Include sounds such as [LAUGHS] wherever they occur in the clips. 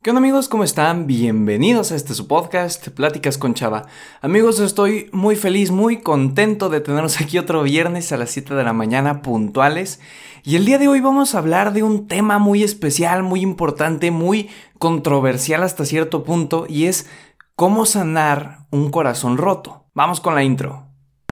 ¿Qué onda amigos? ¿Cómo están? Bienvenidos a este su podcast, Pláticas con Chava. Amigos, estoy muy feliz, muy contento de tenernos aquí otro viernes a las 7 de la mañana puntuales. Y el día de hoy vamos a hablar de un tema muy especial, muy importante, muy controversial hasta cierto punto, y es cómo sanar un corazón roto. Vamos con la intro.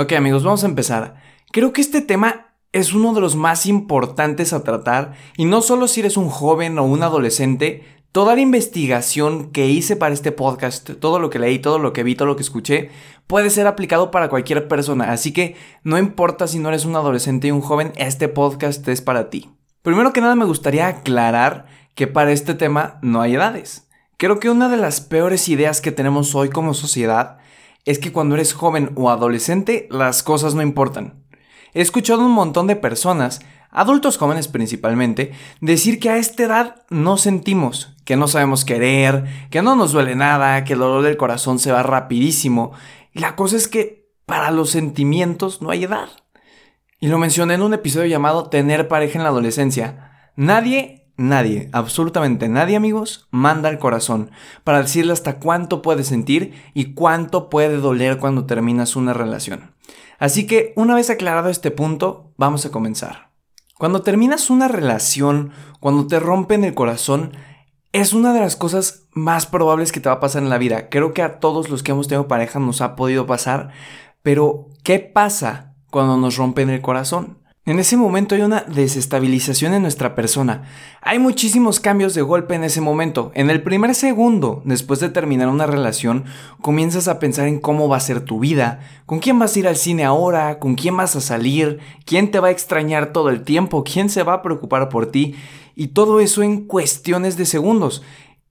Ok amigos, vamos a empezar. Creo que este tema es uno de los más importantes a tratar y no solo si eres un joven o un adolescente, toda la investigación que hice para este podcast, todo lo que leí, todo lo que vi, todo lo que escuché, puede ser aplicado para cualquier persona, así que no importa si no eres un adolescente y un joven, este podcast es para ti. Primero que nada me gustaría aclarar que para este tema no hay edades. Creo que una de las peores ideas que tenemos hoy como sociedad es que cuando eres joven o adolescente las cosas no importan. He escuchado un montón de personas, adultos jóvenes principalmente, decir que a esta edad no sentimos, que no sabemos querer, que no nos duele nada, que el dolor del corazón se va rapidísimo. Y la cosa es que para los sentimientos no hay edad. Y lo mencioné en un episodio llamado Tener pareja en la adolescencia. Nadie Nadie, absolutamente nadie amigos, manda al corazón para decirle hasta cuánto puede sentir y cuánto puede doler cuando terminas una relación. Así que una vez aclarado este punto, vamos a comenzar. Cuando terminas una relación, cuando te rompen el corazón, es una de las cosas más probables que te va a pasar en la vida. Creo que a todos los que hemos tenido pareja nos ha podido pasar, pero ¿qué pasa cuando nos rompen el corazón? En ese momento hay una desestabilización en nuestra persona. Hay muchísimos cambios de golpe en ese momento. En el primer segundo, después de terminar una relación, comienzas a pensar en cómo va a ser tu vida, con quién vas a ir al cine ahora, con quién vas a salir, quién te va a extrañar todo el tiempo, quién se va a preocupar por ti, y todo eso en cuestiones de segundos.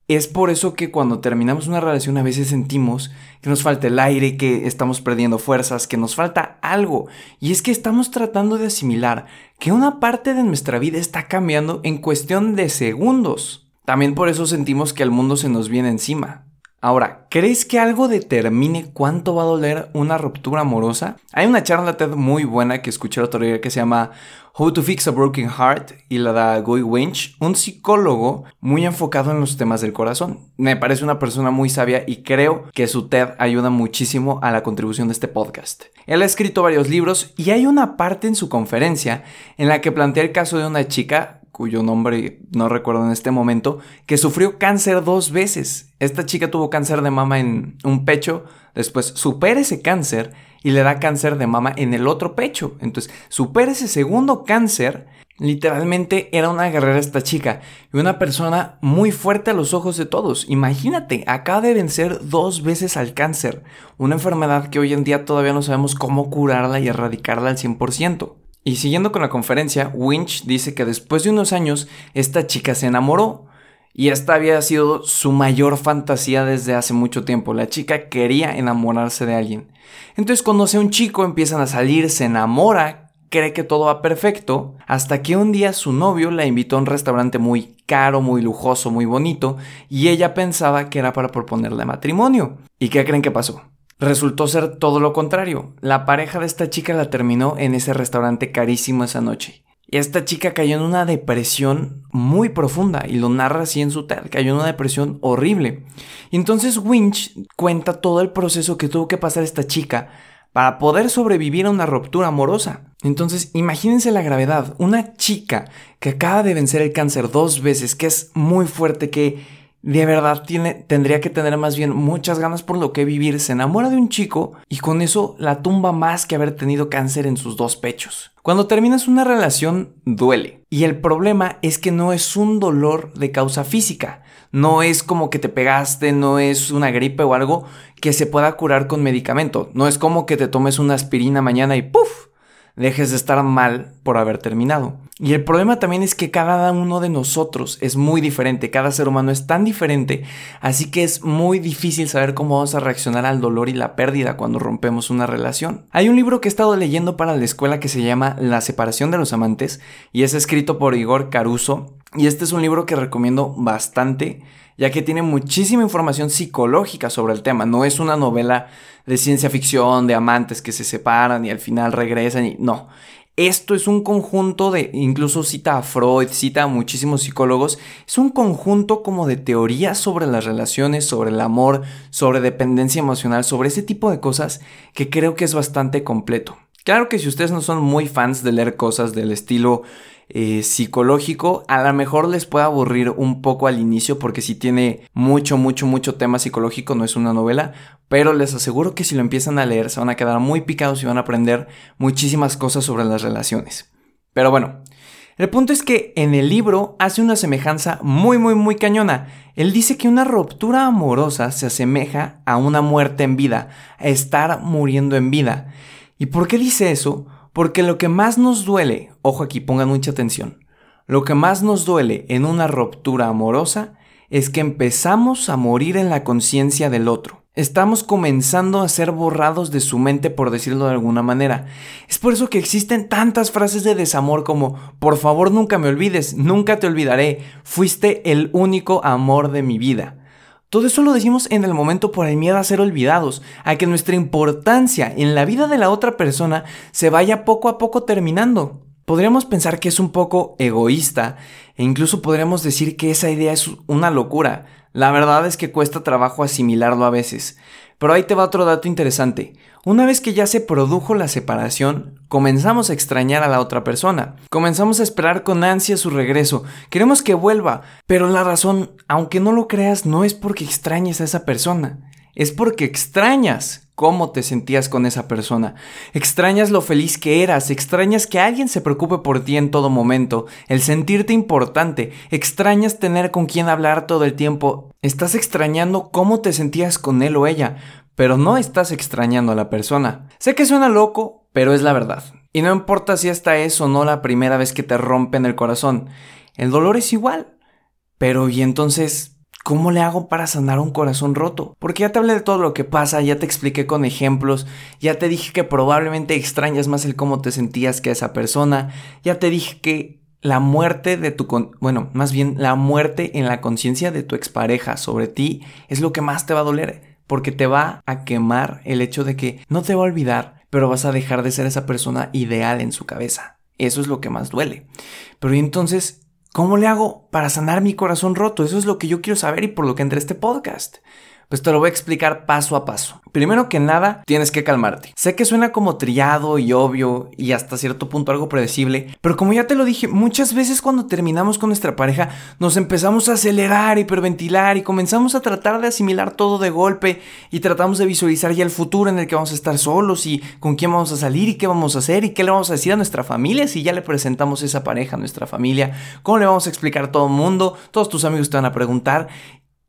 Es por eso que cuando terminamos una relación a veces sentimos que nos falta el aire, que estamos perdiendo fuerzas, que nos falta algo. Y es que estamos tratando de asimilar que una parte de nuestra vida está cambiando en cuestión de segundos. También por eso sentimos que el mundo se nos viene encima. Ahora, ¿crees que algo determine cuánto va a doler una ruptura amorosa? Hay una charla TED muy buena que escuché el otro día que se llama How to Fix a Broken Heart y la da Guy Winch, un psicólogo muy enfocado en los temas del corazón. Me parece una persona muy sabia y creo que su TED ayuda muchísimo a la contribución de este podcast. Él ha escrito varios libros y hay una parte en su conferencia en la que plantea el caso de una chica cuyo nombre no recuerdo en este momento, que sufrió cáncer dos veces. Esta chica tuvo cáncer de mama en un pecho, después supera ese cáncer y le da cáncer de mama en el otro pecho. Entonces, supera ese segundo cáncer. Literalmente era una guerrera esta chica y una persona muy fuerte a los ojos de todos. Imagínate, acaba de vencer dos veces al cáncer, una enfermedad que hoy en día todavía no sabemos cómo curarla y erradicarla al 100%. Y siguiendo con la conferencia, Winch dice que después de unos años esta chica se enamoró y esta había sido su mayor fantasía desde hace mucho tiempo. La chica quería enamorarse de alguien. Entonces conoce a un chico, empiezan a salir, se enamora, cree que todo va perfecto, hasta que un día su novio la invitó a un restaurante muy caro, muy lujoso, muy bonito, y ella pensaba que era para proponerle matrimonio. ¿Y qué creen que pasó? Resultó ser todo lo contrario. La pareja de esta chica la terminó en ese restaurante carísimo esa noche. Y esta chica cayó en una depresión muy profunda y lo narra así en su TED, cayó en una depresión horrible. Y entonces Winch cuenta todo el proceso que tuvo que pasar esta chica para poder sobrevivir a una ruptura amorosa. Entonces, imagínense la gravedad. Una chica que acaba de vencer el cáncer dos veces, que es muy fuerte, que de verdad tiene, tendría que tener más bien muchas ganas por lo que vivir, se enamora de un chico y con eso la tumba más que haber tenido cáncer en sus dos pechos. Cuando terminas una relación duele y el problema es que no es un dolor de causa física, no es como que te pegaste, no es una gripe o algo que se pueda curar con medicamento, no es como que te tomes una aspirina mañana y ¡puf! Dejes de estar mal por haber terminado. Y el problema también es que cada uno de nosotros es muy diferente, cada ser humano es tan diferente, así que es muy difícil saber cómo vamos a reaccionar al dolor y la pérdida cuando rompemos una relación. Hay un libro que he estado leyendo para la escuela que se llama La separación de los amantes y es escrito por Igor Caruso y este es un libro que recomiendo bastante ya que tiene muchísima información psicológica sobre el tema. No es una novela de ciencia ficción, de amantes que se separan y al final regresan y no. Esto es un conjunto de, incluso cita a Freud, cita a muchísimos psicólogos, es un conjunto como de teorías sobre las relaciones, sobre el amor, sobre dependencia emocional, sobre ese tipo de cosas que creo que es bastante completo. Claro que si ustedes no son muy fans de leer cosas del estilo eh, psicológico, a lo mejor les puede aburrir un poco al inicio porque si tiene mucho, mucho, mucho tema psicológico, no es una novela, pero les aseguro que si lo empiezan a leer se van a quedar muy picados y van a aprender muchísimas cosas sobre las relaciones. Pero bueno, el punto es que en el libro hace una semejanza muy muy muy cañona. Él dice que una ruptura amorosa se asemeja a una muerte en vida, a estar muriendo en vida. ¿Y por qué dice eso? Porque lo que más nos duele, ojo aquí, pongan mucha atención, lo que más nos duele en una ruptura amorosa es que empezamos a morir en la conciencia del otro. Estamos comenzando a ser borrados de su mente, por decirlo de alguna manera. Es por eso que existen tantas frases de desamor como, por favor nunca me olvides, nunca te olvidaré, fuiste el único amor de mi vida. Todo eso lo decimos en el momento por el miedo a ser olvidados, a que nuestra importancia en la vida de la otra persona se vaya poco a poco terminando. Podríamos pensar que es un poco egoísta e incluso podríamos decir que esa idea es una locura. La verdad es que cuesta trabajo asimilarlo a veces. Pero ahí te va otro dato interesante. Una vez que ya se produjo la separación, comenzamos a extrañar a la otra persona. Comenzamos a esperar con ansia su regreso. Queremos que vuelva. Pero la razón, aunque no lo creas, no es porque extrañes a esa persona. Es porque extrañas cómo te sentías con esa persona. Extrañas lo feliz que eras, extrañas que alguien se preocupe por ti en todo momento, el sentirte importante, extrañas tener con quien hablar todo el tiempo. Estás extrañando cómo te sentías con él o ella, pero no estás extrañando a la persona. Sé que suena loco, pero es la verdad. Y no importa si esta es o no la primera vez que te rompen el corazón, el dolor es igual. Pero ¿y entonces ¿Cómo le hago para sanar un corazón roto? Porque ya te hablé de todo lo que pasa, ya te expliqué con ejemplos, ya te dije que probablemente extrañas más el cómo te sentías que esa persona, ya te dije que la muerte de tu... bueno, más bien la muerte en la conciencia de tu expareja sobre ti es lo que más te va a doler, porque te va a quemar el hecho de que no te va a olvidar, pero vas a dejar de ser esa persona ideal en su cabeza. Eso es lo que más duele. Pero entonces ¿Cómo le hago para sanar mi corazón roto? Eso es lo que yo quiero saber y por lo que entré a este podcast. Pues te lo voy a explicar paso a paso. Primero que nada, tienes que calmarte. Sé que suena como trillado y obvio y hasta cierto punto algo predecible, pero como ya te lo dije, muchas veces cuando terminamos con nuestra pareja nos empezamos a acelerar, hiperventilar y comenzamos a tratar de asimilar todo de golpe y tratamos de visualizar ya el futuro en el que vamos a estar solos y con quién vamos a salir y qué vamos a hacer y qué le vamos a decir a nuestra familia si ya le presentamos esa pareja a nuestra familia, cómo le vamos a explicar a todo el mundo, todos tus amigos te van a preguntar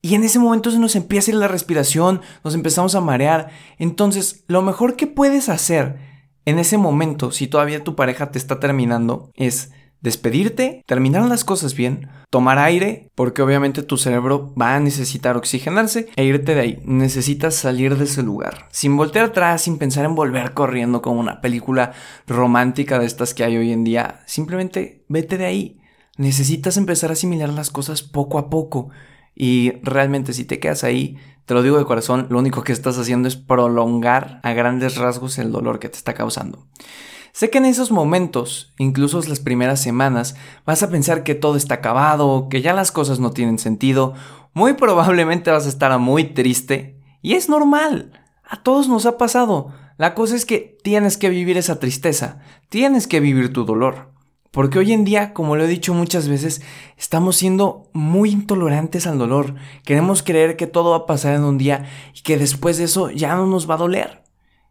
y en ese momento se nos empieza a ir la respiración, nos empezamos a marear. Entonces, lo mejor que puedes hacer en ese momento, si todavía tu pareja te está terminando, es despedirte, terminar las cosas bien, tomar aire, porque obviamente tu cerebro va a necesitar oxigenarse e irte de ahí. Necesitas salir de ese lugar, sin voltear atrás, sin pensar en volver corriendo como una película romántica de estas que hay hoy en día. Simplemente vete de ahí. Necesitas empezar a asimilar las cosas poco a poco. Y realmente si te quedas ahí, te lo digo de corazón, lo único que estás haciendo es prolongar a grandes rasgos el dolor que te está causando. Sé que en esos momentos, incluso las primeras semanas, vas a pensar que todo está acabado, que ya las cosas no tienen sentido, muy probablemente vas a estar muy triste, y es normal, a todos nos ha pasado. La cosa es que tienes que vivir esa tristeza, tienes que vivir tu dolor. Porque hoy en día, como lo he dicho muchas veces, estamos siendo muy intolerantes al dolor. Queremos creer que todo va a pasar en un día y que después de eso ya no nos va a doler.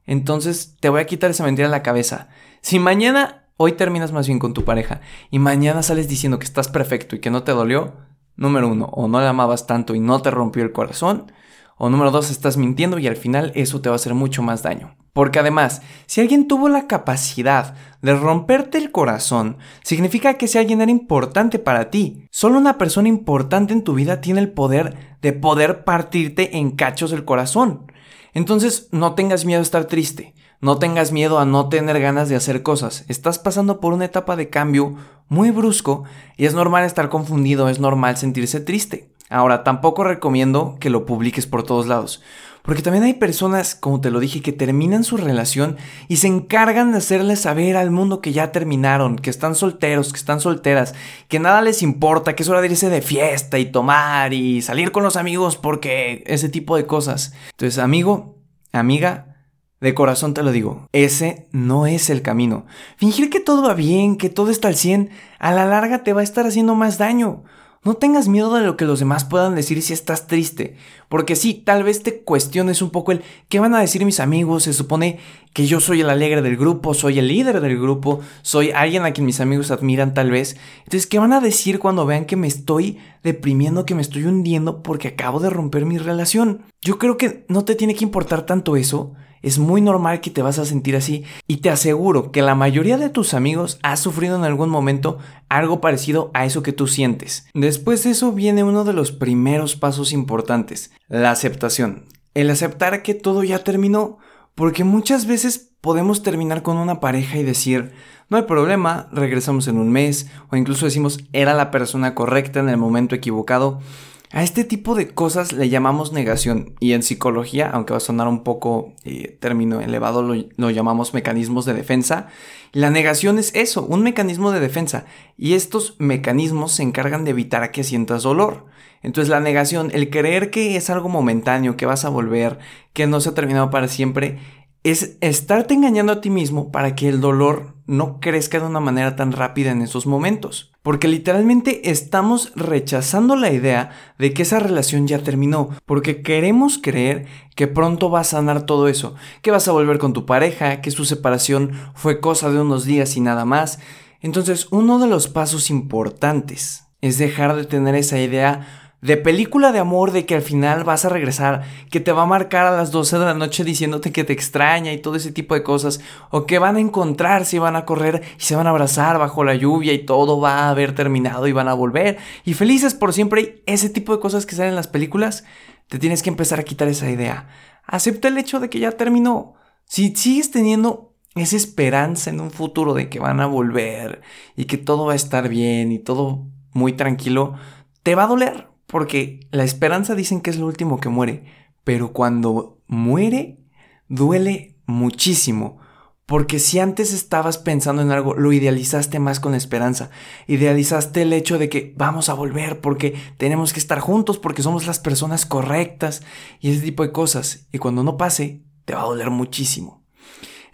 Entonces te voy a quitar esa mentira de la cabeza. Si mañana, hoy terminas más bien con tu pareja y mañana sales diciendo que estás perfecto y que no te dolió, número uno, o no la amabas tanto y no te rompió el corazón, o número dos, estás mintiendo y al final eso te va a hacer mucho más daño. Porque además, si alguien tuvo la capacidad de romperte el corazón, significa que ese alguien era importante para ti. Solo una persona importante en tu vida tiene el poder de poder partirte en cachos el corazón. Entonces, no tengas miedo a estar triste. No tengas miedo a no tener ganas de hacer cosas. Estás pasando por una etapa de cambio muy brusco y es normal estar confundido, es normal sentirse triste. Ahora, tampoco recomiendo que lo publiques por todos lados, porque también hay personas, como te lo dije, que terminan su relación y se encargan de hacerle saber al mundo que ya terminaron, que están solteros, que están solteras, que nada les importa, que es hora de irse de fiesta y tomar y salir con los amigos porque ese tipo de cosas. Entonces, amigo, amiga, de corazón te lo digo, ese no es el camino. Fingir que todo va bien, que todo está al 100, a la larga te va a estar haciendo más daño. No tengas miedo de lo que los demás puedan decir si estás triste, porque sí, tal vez te cuestiones un poco el qué van a decir mis amigos, se supone que yo soy el alegre del grupo, soy el líder del grupo, soy alguien a quien mis amigos admiran tal vez. Entonces, ¿qué van a decir cuando vean que me estoy deprimiendo, que me estoy hundiendo porque acabo de romper mi relación? Yo creo que no te tiene que importar tanto eso, es muy normal que te vas a sentir así y te aseguro que la mayoría de tus amigos ha sufrido en algún momento algo parecido a eso que tú sientes. Después de eso viene uno de los primeros pasos importantes, la aceptación. El aceptar que todo ya terminó, porque muchas veces podemos terminar con una pareja y decir, no hay problema, regresamos en un mes, o incluso decimos, era la persona correcta en el momento equivocado. A este tipo de cosas le llamamos negación y en psicología, aunque va a sonar un poco eh, término elevado, lo, lo, llamamos mecanismos de defensa. La negación es eso, un mecanismo de defensa y estos mecanismos se encargan de evitar que sientas dolor. Entonces la negación, el creer que es algo momentáneo, que vas a volver, que no se ha terminado para siempre, es estarte engañando a ti mismo para que el dolor no crezca de una manera tan rápida en esos momentos. Porque literalmente estamos rechazando la idea de que esa relación ya terminó, porque queremos creer que pronto va a sanar todo eso, que vas a volver con tu pareja, que su separación fue cosa de unos días y nada más. Entonces, uno de los pasos importantes es dejar de tener esa idea de película de amor de que al final vas a regresar, que te va a marcar a las 12 de la noche diciéndote que te extraña y todo ese tipo de cosas, o que van a encontrarse y van a correr y se van a abrazar bajo la lluvia y todo va a haber terminado y van a volver y felices por siempre, ese tipo de cosas que salen en las películas, te tienes que empezar a quitar esa idea. Acepta el hecho de que ya terminó. Si sigues teniendo esa esperanza en un futuro de que van a volver y que todo va a estar bien y todo muy tranquilo, te va a doler porque la esperanza dicen que es lo último que muere, pero cuando muere, duele muchísimo. Porque si antes estabas pensando en algo, lo idealizaste más con esperanza. Idealizaste el hecho de que vamos a volver porque tenemos que estar juntos, porque somos las personas correctas y ese tipo de cosas. Y cuando no pase, te va a doler muchísimo.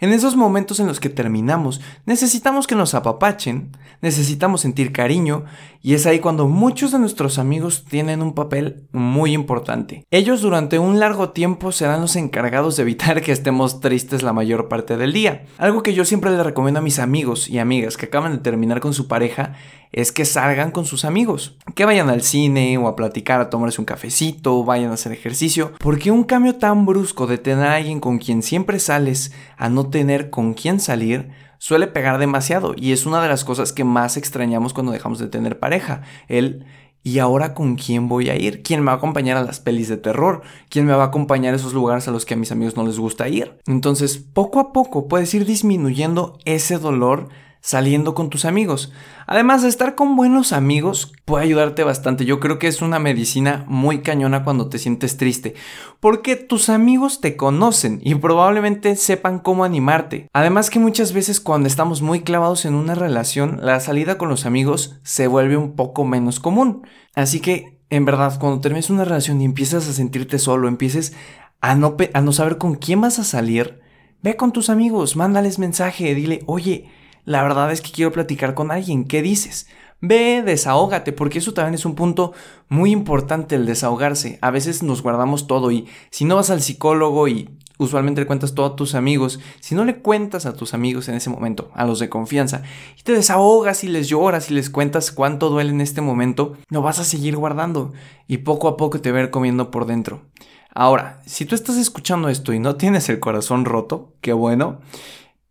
En esos momentos en los que terminamos, necesitamos que nos apapachen, necesitamos sentir cariño, y es ahí cuando muchos de nuestros amigos tienen un papel muy importante. Ellos durante un largo tiempo serán los encargados de evitar que estemos tristes la mayor parte del día. Algo que yo siempre le recomiendo a mis amigos y amigas que acaban de terminar con su pareja es que salgan con sus amigos, que vayan al cine o a platicar, a tomarse un cafecito, vayan a hacer ejercicio, porque un cambio tan brusco de tener a alguien con quien siempre sales a no tener con quién salir, suele pegar demasiado y es una de las cosas que más extrañamos cuando dejamos de tener pareja, el ¿Y ahora con quién voy a ir? ¿Quién me va a acompañar a las pelis de terror? ¿Quién me va a acompañar a esos lugares a los que a mis amigos no les gusta ir? Entonces, poco a poco puedes ir disminuyendo ese dolor saliendo con tus amigos. Además, estar con buenos amigos puede ayudarte bastante. Yo creo que es una medicina muy cañona cuando te sientes triste, porque tus amigos te conocen y probablemente sepan cómo animarte. Además que muchas veces cuando estamos muy clavados en una relación, la salida con los amigos se vuelve un poco menos común. Así que, en verdad, cuando termines una relación y empiezas a sentirte solo, empieces a no, a no saber con quién vas a salir, ve con tus amigos, mándales mensaje, dile, oye, la verdad es que quiero platicar con alguien, ¿qué dices? Ve, desahógate, porque eso también es un punto muy importante, el desahogarse. A veces nos guardamos todo y si no vas al psicólogo y usualmente le cuentas todo a tus amigos, si no le cuentas a tus amigos en ese momento, a los de confianza, y te desahogas y les lloras y les cuentas cuánto duele en este momento, lo vas a seguir guardando y poco a poco te ver comiendo por dentro. Ahora, si tú estás escuchando esto y no tienes el corazón roto, qué bueno,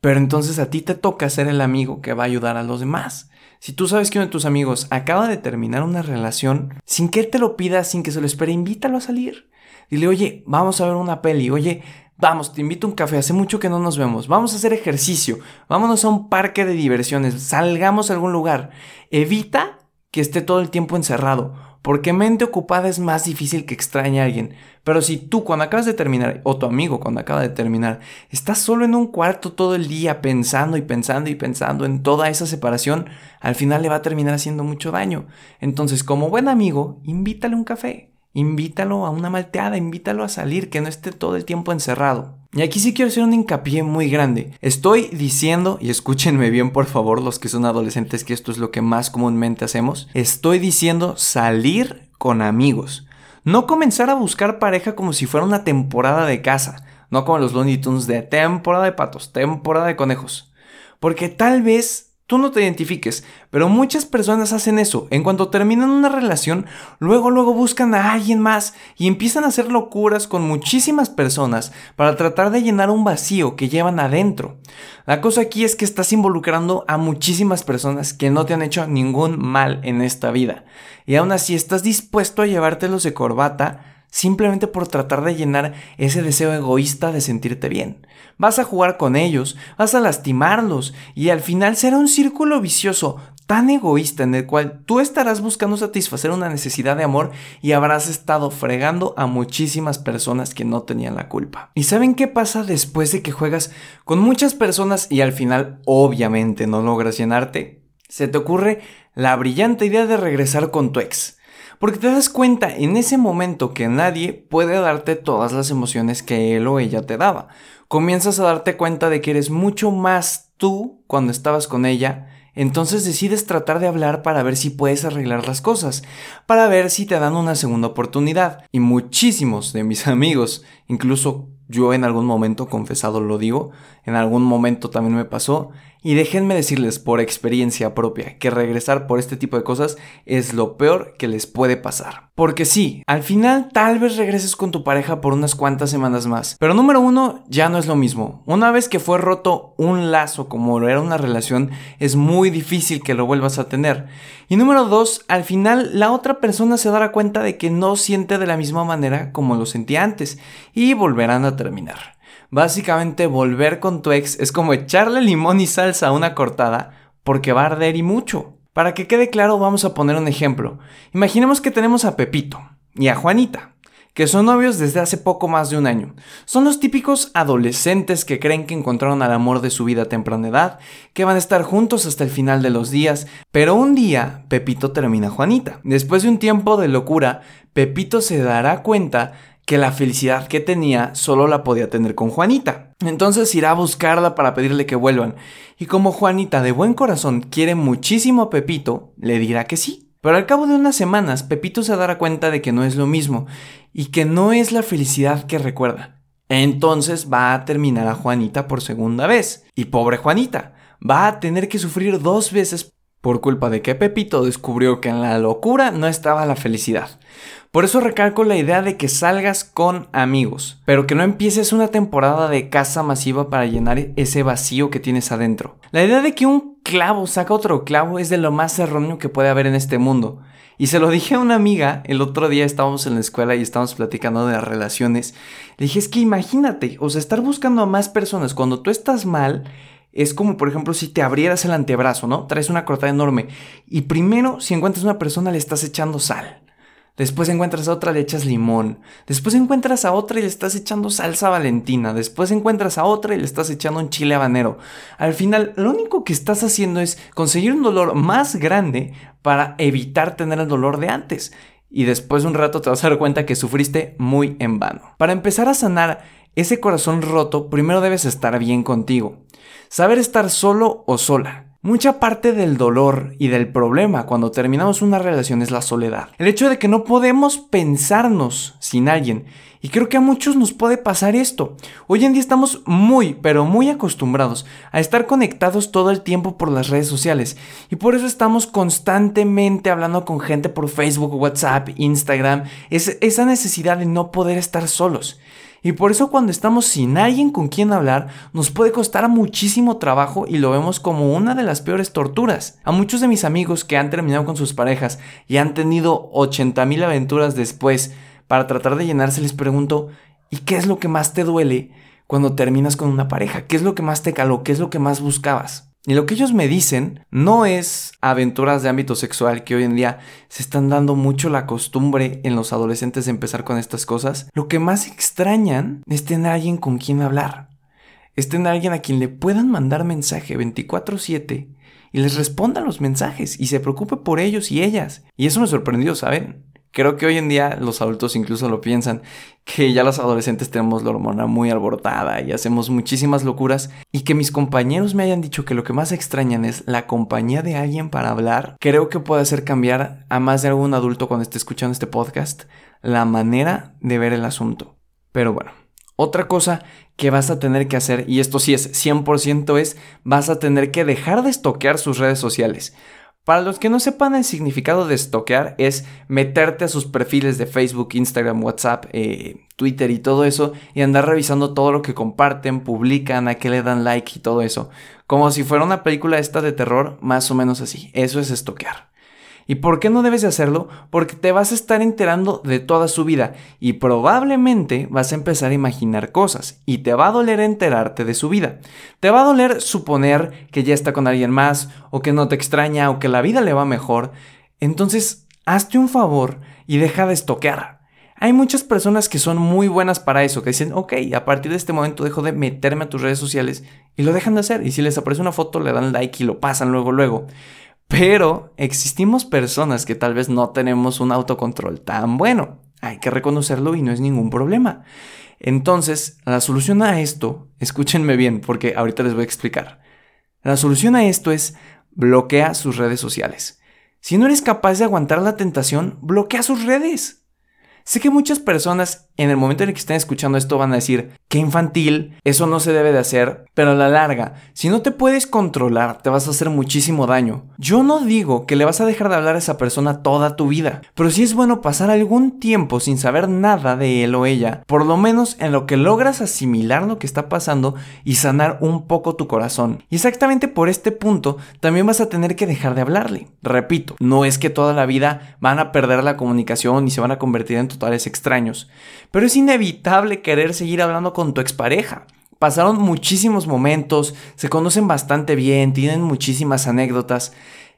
pero entonces a ti te toca ser el amigo que va a ayudar a los demás. Si tú sabes que uno de tus amigos acaba de terminar una relación, sin que él te lo pida, sin que se lo espere, invítalo a salir. Dile, oye, vamos a ver una peli, oye, vamos, te invito a un café, hace mucho que no nos vemos, vamos a hacer ejercicio, vámonos a un parque de diversiones, salgamos a algún lugar. Evita que esté todo el tiempo encerrado, porque mente ocupada es más difícil que extrañe a alguien. Pero si tú cuando acabas de terminar, o tu amigo cuando acaba de terminar, estás solo en un cuarto todo el día pensando y pensando y pensando en toda esa separación, al final le va a terminar haciendo mucho daño. Entonces, como buen amigo, invítale un café. Invítalo a una malteada, invítalo a salir, que no esté todo el tiempo encerrado. Y aquí sí quiero hacer un hincapié muy grande. Estoy diciendo, y escúchenme bien por favor los que son adolescentes, que esto es lo que más comúnmente hacemos, estoy diciendo salir con amigos. No comenzar a buscar pareja como si fuera una temporada de casa, no como los Looney Tunes de temporada de patos, temporada de conejos. Porque tal vez tú no te identifiques, pero muchas personas hacen eso. En cuanto terminan una relación, luego luego buscan a alguien más y empiezan a hacer locuras con muchísimas personas para tratar de llenar un vacío que llevan adentro. La cosa aquí es que estás involucrando a muchísimas personas que no te han hecho ningún mal en esta vida. Y aún así estás dispuesto a llevártelos de corbata simplemente por tratar de llenar ese deseo egoísta de sentirte bien. Vas a jugar con ellos, vas a lastimarlos y al final será un círculo vicioso tan egoísta en el cual tú estarás buscando satisfacer una necesidad de amor y habrás estado fregando a muchísimas personas que no tenían la culpa. ¿Y saben qué pasa después de que juegas con muchas personas y al final obviamente no logras llenarte? Se te ocurre la brillante idea de regresar con tu ex. Porque te das cuenta en ese momento que nadie puede darte todas las emociones que él o ella te daba. Comienzas a darte cuenta de que eres mucho más tú cuando estabas con ella. Entonces decides tratar de hablar para ver si puedes arreglar las cosas, para ver si te dan una segunda oportunidad. Y muchísimos de mis [LAUGHS] amigos, incluso yo en algún momento, confesado lo digo, en algún momento también me pasó, y déjenme decirles por experiencia propia que regresar por este tipo de cosas es lo peor que les puede pasar. Porque sí, al final tal vez regreses con tu pareja por unas cuantas semanas más. Pero número uno, ya no es lo mismo. Una vez que fue roto un lazo como era una relación, es muy difícil que lo vuelvas a tener. Y número dos, al final la otra persona se dará cuenta de que no siente de la misma manera como lo sentía antes y volverán a terminar. Básicamente volver con tu ex es como echarle limón y salsa a una cortada porque va a arder y mucho. Para que quede claro vamos a poner un ejemplo. Imaginemos que tenemos a Pepito y a Juanita, que son novios desde hace poco más de un año. Son los típicos adolescentes que creen que encontraron al amor de su vida a temprana edad, que van a estar juntos hasta el final de los días, pero un día Pepito termina a Juanita. Después de un tiempo de locura, Pepito se dará cuenta que la felicidad que tenía solo la podía tener con Juanita. Entonces irá a buscarla para pedirle que vuelvan. Y como Juanita de buen corazón quiere muchísimo a Pepito, le dirá que sí. Pero al cabo de unas semanas, Pepito se dará cuenta de que no es lo mismo y que no es la felicidad que recuerda. Entonces va a terminar a Juanita por segunda vez. Y pobre Juanita, va a tener que sufrir dos veces por culpa de que Pepito descubrió que en la locura no estaba la felicidad. Por eso recalco la idea de que salgas con amigos, pero que no empieces una temporada de casa masiva para llenar ese vacío que tienes adentro. La idea de que un clavo saca otro clavo es de lo más erróneo que puede haber en este mundo. Y se lo dije a una amiga, el otro día estábamos en la escuela y estábamos platicando de relaciones. Le dije, es que imagínate, o sea, estar buscando a más personas cuando tú estás mal es como, por ejemplo, si te abrieras el antebrazo, ¿no? Traes una cortada enorme y primero, si encuentras una persona, le estás echando sal. Después encuentras a otra, le echas limón. Después encuentras a otra y le estás echando salsa valentina. Después encuentras a otra y le estás echando un chile habanero. Al final, lo único que estás haciendo es conseguir un dolor más grande para evitar tener el dolor de antes. Y después de un rato te vas a dar cuenta que sufriste muy en vano. Para empezar a sanar ese corazón roto, primero debes estar bien contigo. Saber estar solo o sola. Mucha parte del dolor y del problema cuando terminamos una relación es la soledad. El hecho de que no podemos pensarnos sin alguien. Y creo que a muchos nos puede pasar esto. Hoy en día estamos muy, pero muy acostumbrados a estar conectados todo el tiempo por las redes sociales. Y por eso estamos constantemente hablando con gente por Facebook, WhatsApp, Instagram. Es esa necesidad de no poder estar solos. Y por eso cuando estamos sin alguien con quien hablar, nos puede costar muchísimo trabajo y lo vemos como una de las peores torturas. A muchos de mis amigos que han terminado con sus parejas y han tenido 80 mil aventuras después para tratar de llenarse, les pregunto, ¿y qué es lo que más te duele cuando terminas con una pareja? ¿Qué es lo que más te caló? ¿Qué es lo que más buscabas? Y lo que ellos me dicen no es aventuras de ámbito sexual que hoy en día se están dando mucho la costumbre en los adolescentes de empezar con estas cosas. Lo que más extrañan es tener a alguien con quien hablar. Es tener a alguien a quien le puedan mandar mensaje 24/7 y les respondan los mensajes y se preocupe por ellos y ellas. Y eso me sorprendió, ¿saben? Creo que hoy en día los adultos incluso lo piensan, que ya los adolescentes tenemos la hormona muy alborotada y hacemos muchísimas locuras y que mis compañeros me hayan dicho que lo que más extrañan es la compañía de alguien para hablar, creo que puede hacer cambiar a más de algún adulto cuando esté escuchando este podcast la manera de ver el asunto. Pero bueno, otra cosa que vas a tener que hacer, y esto sí es 100%, es vas a tener que dejar de estoquear sus redes sociales. Para los que no sepan el significado de estoquear es meterte a sus perfiles de Facebook, Instagram, WhatsApp, eh, Twitter y todo eso y andar revisando todo lo que comparten, publican, a qué le dan like y todo eso. Como si fuera una película esta de terror, más o menos así. Eso es estoquear. ¿Y por qué no debes de hacerlo? Porque te vas a estar enterando de toda su vida y probablemente vas a empezar a imaginar cosas y te va a doler enterarte de su vida. Te va a doler suponer que ya está con alguien más o que no te extraña o que la vida le va mejor. Entonces, hazte un favor y deja de estoquear. Hay muchas personas que son muy buenas para eso, que dicen, ok, a partir de este momento dejo de meterme a tus redes sociales y lo dejan de hacer. Y si les aparece una foto, le dan like y lo pasan luego, luego. Pero existimos personas que tal vez no tenemos un autocontrol tan bueno. Hay que reconocerlo y no es ningún problema. Entonces, la solución a esto, escúchenme bien porque ahorita les voy a explicar. La solución a esto es bloquea sus redes sociales. Si no eres capaz de aguantar la tentación, bloquea sus redes. Sé que muchas personas en el momento en el que estén escuchando esto van a decir, qué infantil, eso no se debe de hacer, pero a la larga, si no te puedes controlar, te vas a hacer muchísimo daño. Yo no digo que le vas a dejar de hablar a esa persona toda tu vida, pero sí es bueno pasar algún tiempo sin saber nada de él o ella, por lo menos en lo que logras asimilar lo que está pasando y sanar un poco tu corazón. Y exactamente por este punto, también vas a tener que dejar de hablarle. Repito, no es que toda la vida van a perder la comunicación y se van a convertir en totales extraños, pero es inevitable querer seguir hablando con tu expareja. Pasaron muchísimos momentos, se conocen bastante bien, tienen muchísimas anécdotas.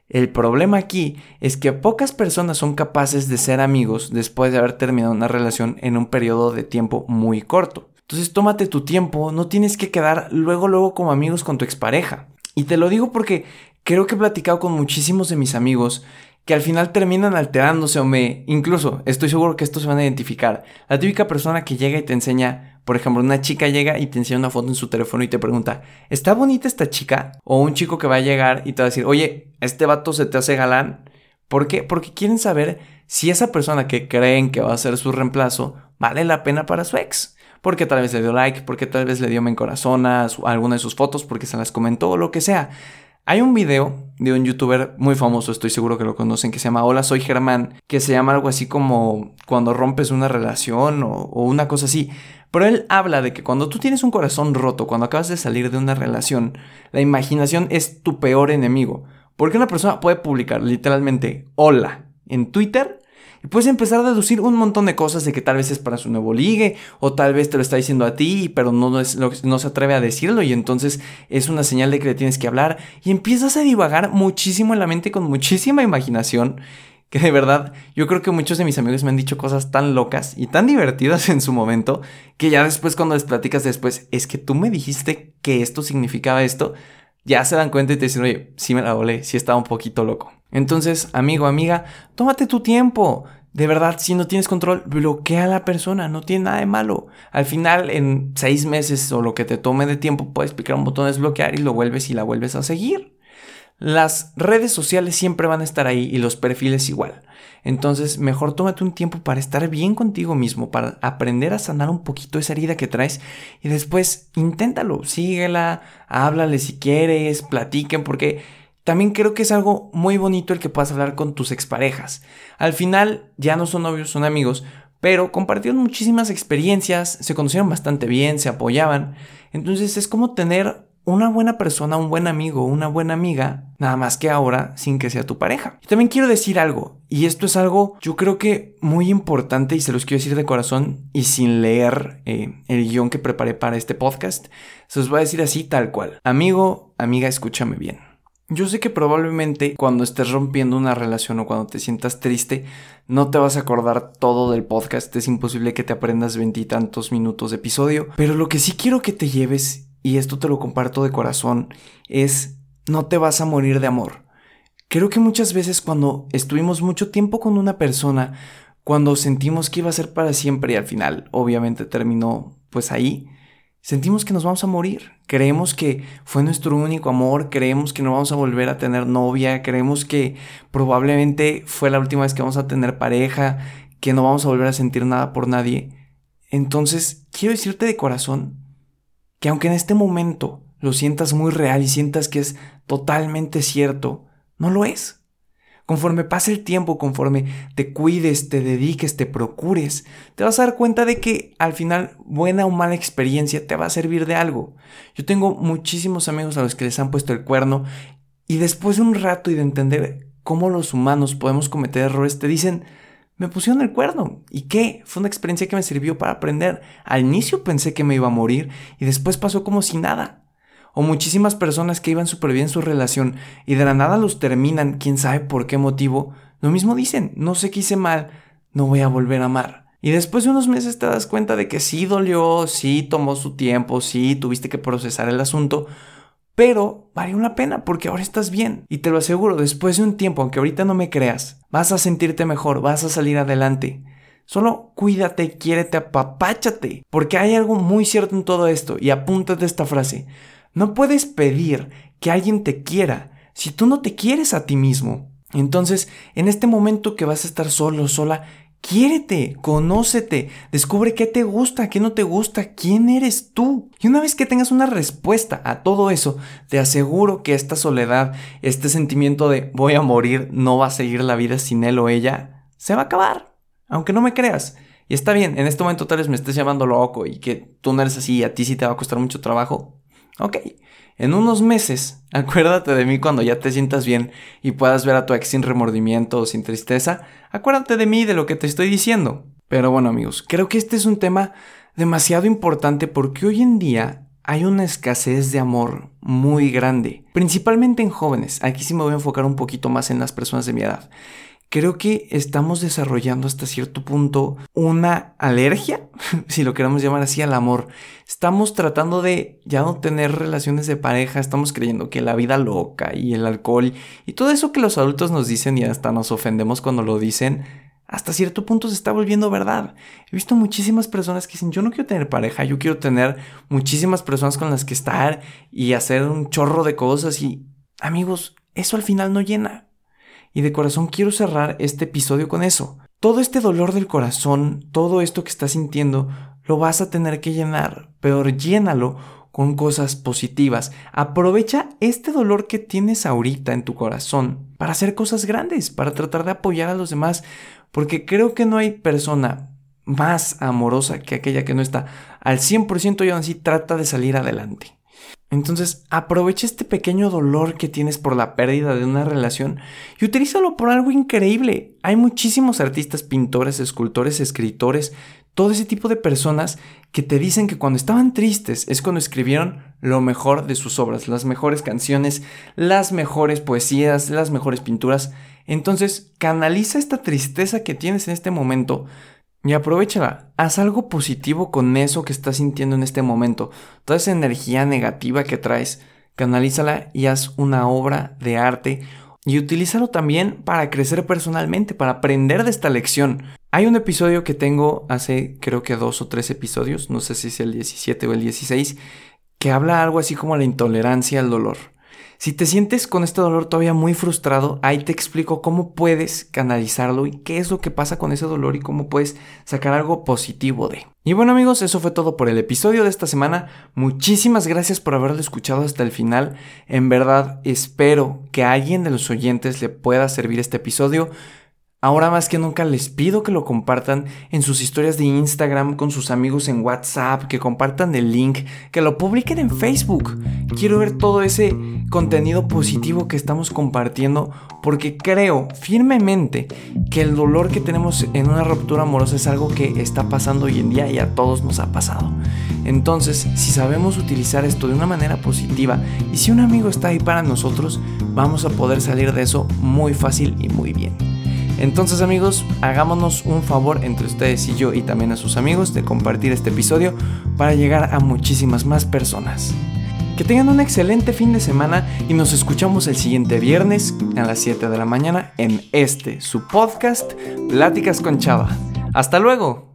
El problema aquí es que pocas personas son capaces de ser amigos después de haber terminado una relación en un periodo de tiempo muy corto. Entonces tómate tu tiempo, no tienes que quedar luego luego como amigos con tu expareja. Y te lo digo porque creo que he platicado con muchísimos de mis amigos que al final terminan alterándose o me... Incluso, estoy seguro que estos se van a identificar. La típica persona que llega y te enseña, por ejemplo, una chica llega y te enseña una foto en su teléfono y te pregunta, ¿está bonita esta chica? O un chico que va a llegar y te va a decir, oye, ¿este vato se te hace galán? ¿Por qué? Porque quieren saber si esa persona que creen que va a ser su reemplazo vale la pena para su ex. Porque tal vez le dio like, porque tal vez le dio me encorazona alguna de sus fotos, porque se las comentó o lo que sea. Hay un video de un youtuber muy famoso, estoy seguro que lo conocen, que se llama Hola, soy Germán, que se llama algo así como cuando rompes una relación o, una cosa así. Pero él habla de que cuando tú tienes un corazón roto, cuando acabas de salir de una relación, la imaginación es tu peor enemigo. Porque una persona puede publicar literalmente hola en Twitter puedes empezar a deducir un montón de cosas de que tal vez es para su nuevo ligue, o tal vez te lo está diciendo a ti, pero no, es, no se atreve a decirlo, y entonces es una señal de que le tienes que hablar. Y empiezas a divagar muchísimo en la mente con muchísima imaginación. Que de verdad, yo creo que muchos de mis amigos me han dicho cosas tan locas y tan divertidas en su momento, que ya después cuando les platicas después, es que tú me dijiste que esto significaba esto, ya se dan cuenta y te dicen, oye, sí me la volé, sí estaba un poquito loco. Entonces, amigo, amiga, tómate tu tiempo. De verdad, si no tienes control, bloquea a la persona, no tiene nada de malo. Al final, en seis meses o lo que te tome de tiempo, puedes picar un botón desbloquear y lo vuelves y la vuelves a seguir. Las redes sociales siempre van a estar ahí y los perfiles igual. Entonces, mejor tómate un tiempo para estar bien contigo mismo, para aprender a sanar un poquito esa herida que traes y después inténtalo, síguela, háblale si quieres, platiquen, porque también creo que es algo muy bonito el que puedas hablar con tus exparejas. Al final ya no son novios, son amigos, pero compartieron muchísimas experiencias, se conocieron bastante bien, se apoyaban. Entonces es como tener una buena persona, un buen amigo, una buena amiga, nada más que ahora sin que sea tu pareja. Y también quiero decir algo, y esto es algo yo creo que muy importante y se los quiero decir de corazón y sin leer eh, el guion que preparé para este podcast, se los voy a decir así tal cual. Amigo, amiga, escúchame bien. Yo sé que probablemente cuando estés rompiendo una relación o cuando te sientas triste, no te vas a acordar todo del podcast, es imposible que te aprendas veintitantos minutos de episodio, pero lo que sí quiero que te lleves y esto te lo comparto de corazón, es no te vas a morir de amor. Creo que muchas veces cuando estuvimos mucho tiempo con una persona, cuando sentimos que iba a ser para siempre y al final obviamente terminó pues ahí, sentimos que nos vamos a morir. Creemos que fue nuestro único amor, creemos que no vamos a volver a tener novia, creemos que probablemente fue la última vez que vamos a tener pareja, que no vamos a volver a sentir nada por nadie. Entonces, quiero decirte de corazón que aunque en este momento lo sientas muy real y sientas que es totalmente cierto, no lo es. Conforme pase el tiempo, conforme te cuides, te dediques, te procures, te vas a dar cuenta de que al final buena o mala experiencia te va a servir de algo. Yo tengo muchísimos amigos a los que les han puesto el cuerno y después de un rato y de entender cómo los humanos podemos cometer errores, te dicen, me pusieron el cuerno. ¿Y qué? Fue una experiencia que me sirvió para aprender. Al inicio pensé que me iba a morir y después pasó como si nada. O muchísimas personas que iban súper bien su relación y de la nada los terminan, quién sabe por qué motivo. Lo mismo dicen, no sé qué hice mal, no voy a volver a amar. Y después de unos meses te das cuenta de que sí dolió, sí tomó su tiempo, sí tuviste que procesar el asunto, pero valió la pena porque ahora estás bien. Y te lo aseguro, después de un tiempo, aunque ahorita no me creas, vas a sentirte mejor, vas a salir adelante. Solo cuídate, quiérete, apapáchate. Porque hay algo muy cierto en todo esto. Y apúntate esta frase. No puedes pedir que alguien te quiera si tú no te quieres a ti mismo. Entonces, en este momento que vas a estar solo, sola, Quiérete, conócete, descubre qué te gusta, qué no te gusta, quién eres tú. Y una vez que tengas una respuesta a todo eso, te aseguro que esta soledad, este sentimiento de voy a morir, no va a seguir la vida sin él o ella, se va a acabar. Aunque no me creas. Y está bien, en este momento tal vez me estés llamando loco y que tú no eres así y a ti sí te va a costar mucho trabajo. Ok, en unos meses, [LAUGHS] acuérdate de mí cuando ya te sientas bien y puedas ver a tu ex sin remordimiento o sin tristeza. Acuérdate de mí y de lo que te estoy diciendo. Pero bueno amigos, creo que este es un tema demasiado importante porque hoy en día hay una escasez de amor muy grande, principalmente en jóvenes. Aquí sí me voy a enfocar un poquito más en las personas de mi edad creo que estamos desarrollando hasta cierto punto una alergia, [LAUGHS] si lo queremos llamar así, al amor. Estamos tratando de ya no tener relaciones de pareja, estamos creyendo que la vida loca y el alcohol y todo eso que los adultos nos dicen y hasta nos ofendemos cuando lo dicen, hasta cierto punto se está volviendo verdad. He visto muchísimas personas que dicen, yo no quiero tener pareja, yo quiero tener muchísimas personas con las que estar y hacer un chorro de cosas y amigos, eso al final no llena. Y de corazón quiero cerrar este episodio con eso. Todo este dolor del corazón, todo esto que estás sintiendo, lo vas a tener que llenar, pero llénalo con cosas positivas. Aprovecha este dolor que tienes ahorita en tu corazón para hacer cosas grandes, para tratar de apoyar a los demás, porque creo que no hay persona más amorosa que aquella que no está al 100% y aún así trata de salir adelante. Entonces, aprovecha este pequeño dolor que tienes por la pérdida de una relación y utilízalo por algo increíble. Hay muchísimos artistas, pintores, escultores, escritores, todo ese tipo de personas que te dicen que cuando estaban tristes es cuando escribieron lo mejor de sus obras, las mejores canciones, las mejores poesías, las mejores pinturas. Entonces, canaliza esta tristeza que tienes en este momento y aprovechala, haz algo positivo con eso que estás sintiendo en este momento. Toda esa energía negativa que traes, canalízala y haz una obra de arte y utilízalo también para crecer personalmente, para aprender de esta lección. Hay un episodio que tengo hace creo que dos o tres episodios, no sé si es el 17 o el 16, que habla algo así como la intolerancia al dolor. Si te sientes con este dolor todavía muy frustrado, ahí te explico cómo puedes canalizarlo y qué es lo que pasa con ese dolor y cómo puedes sacar algo positivo de. Y bueno amigos, eso fue todo por el episodio de esta semana. Muchísimas gracias por haberlo escuchado hasta el final. En verdad espero que a alguien de los oyentes le pueda servir este episodio. Ahora más que nunca les pido que lo compartan en sus historias de Instagram con sus amigos en WhatsApp, que compartan el link, que lo publiquen en Facebook. Quiero ver todo ese contenido positivo que estamos compartiendo porque creo firmemente que el dolor que tenemos en una ruptura amorosa es algo que está pasando hoy en día y a todos nos ha pasado. Entonces, si sabemos utilizar esto de una manera positiva y si un amigo está ahí para nosotros, vamos a poder salir de eso muy fácil y muy bien. Entonces amigos, hagámonos un favor entre ustedes y yo y también a sus amigos de compartir este episodio para llegar a muchísimas más personas. Que tengan un excelente fin de semana y nos escuchamos el siguiente viernes a las 7 de la mañana en este, su podcast, Pláticas con Chava. Hasta luego.